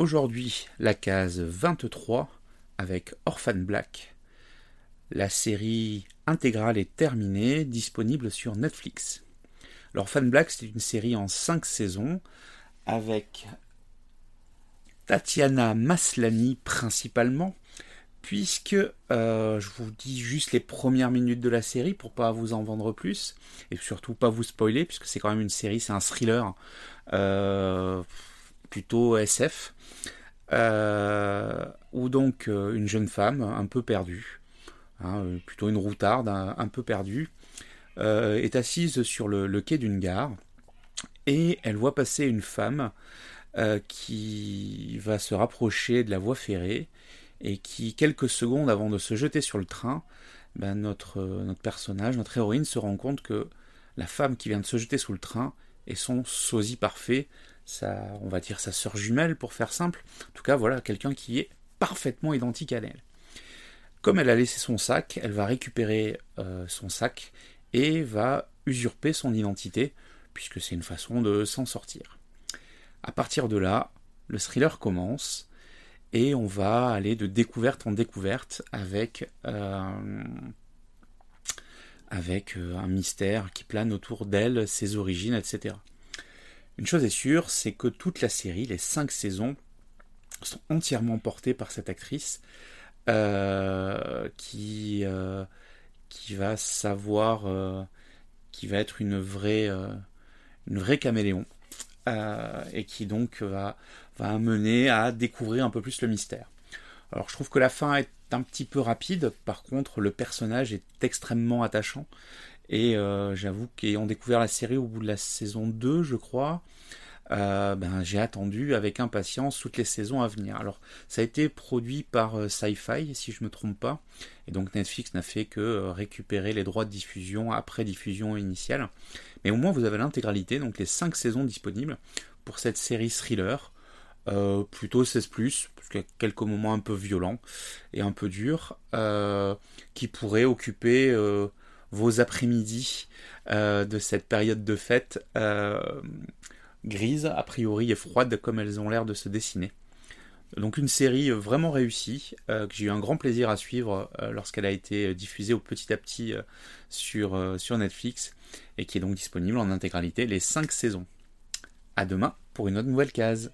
aujourd'hui la case 23 avec Orphan Black. La série intégrale est terminée, disponible sur Netflix. Orphan Black, c'est une série en 5 saisons avec Tatiana Maslany principalement, puisque euh, je vous dis juste les premières minutes de la série pour pas vous en vendre plus et surtout pas vous spoiler puisque c'est quand même une série, c'est un thriller euh, plutôt SF euh, où donc une jeune femme un peu perdue, hein, plutôt une routarde un, peu perdue, est assise sur le quai d'une gare et elle voit passer une femme qui va se rapprocher de la voie ferrée et qui, quelques secondes avant de se jeter sur le train, ben notre, euh, notre personnage, notre héroïne se rend compte que la femme qui vient de se jeter sous le train est son sosie parfait, sa, on va dire sa sœur jumelle pour faire simple, en tout cas voilà, quelqu'un qui est parfaitement identique à elle. Comme elle a laissé son sac, elle va récupérer euh, son sac et va usurper son identité, puisque c'est une façon de s'en sortir. À partir de là, le thriller commence, et on va aller de découverte en découverte avec, euh, euh, un mystère qui plane autour d'elle, ses origines, etc. Une chose est sûre, c'est que toute la série, les cinq saisons, sont entièrement portées par cette actrice euh, qui, qui va savoir, qui va être une vraie, une vraie caméléon. et qui donc va va amener à découvrir un peu plus le mystère. Alors je trouve que la fin est un petit peu rapide, par contre le personnage est extrêmement attachant, et euh, j'avoue qu'ayant découvert la série au bout de la saison 2, je crois, euh, ben, j'ai attendu avec impatience toutes les saisons à venir. Alors, ça a été produit par euh, Sci-Fi, si je me trompe pas, et donc Netflix n'a fait que récupérer les droits de diffusion après diffusion initiale. Mais au moins, vous avez l'intégralité, donc les 5 saisons disponibles pour cette série thriller. Euh, plutôt 16 parce qu'il y a quelques moments un peu violents et un peu durs, euh, qui pourraient occuper euh, vos après-midi de cette période de fête grise, a priori, et froide comme elles ont l'air de se dessiner. Donc une série vraiment réussie, que j'ai eu un grand plaisir à suivre lorsqu'elle a été diffusée au petit à petit sur, sur Netflix, et qui est donc disponible en intégralité les 5 saisons. A demain pour une autre nouvelle case.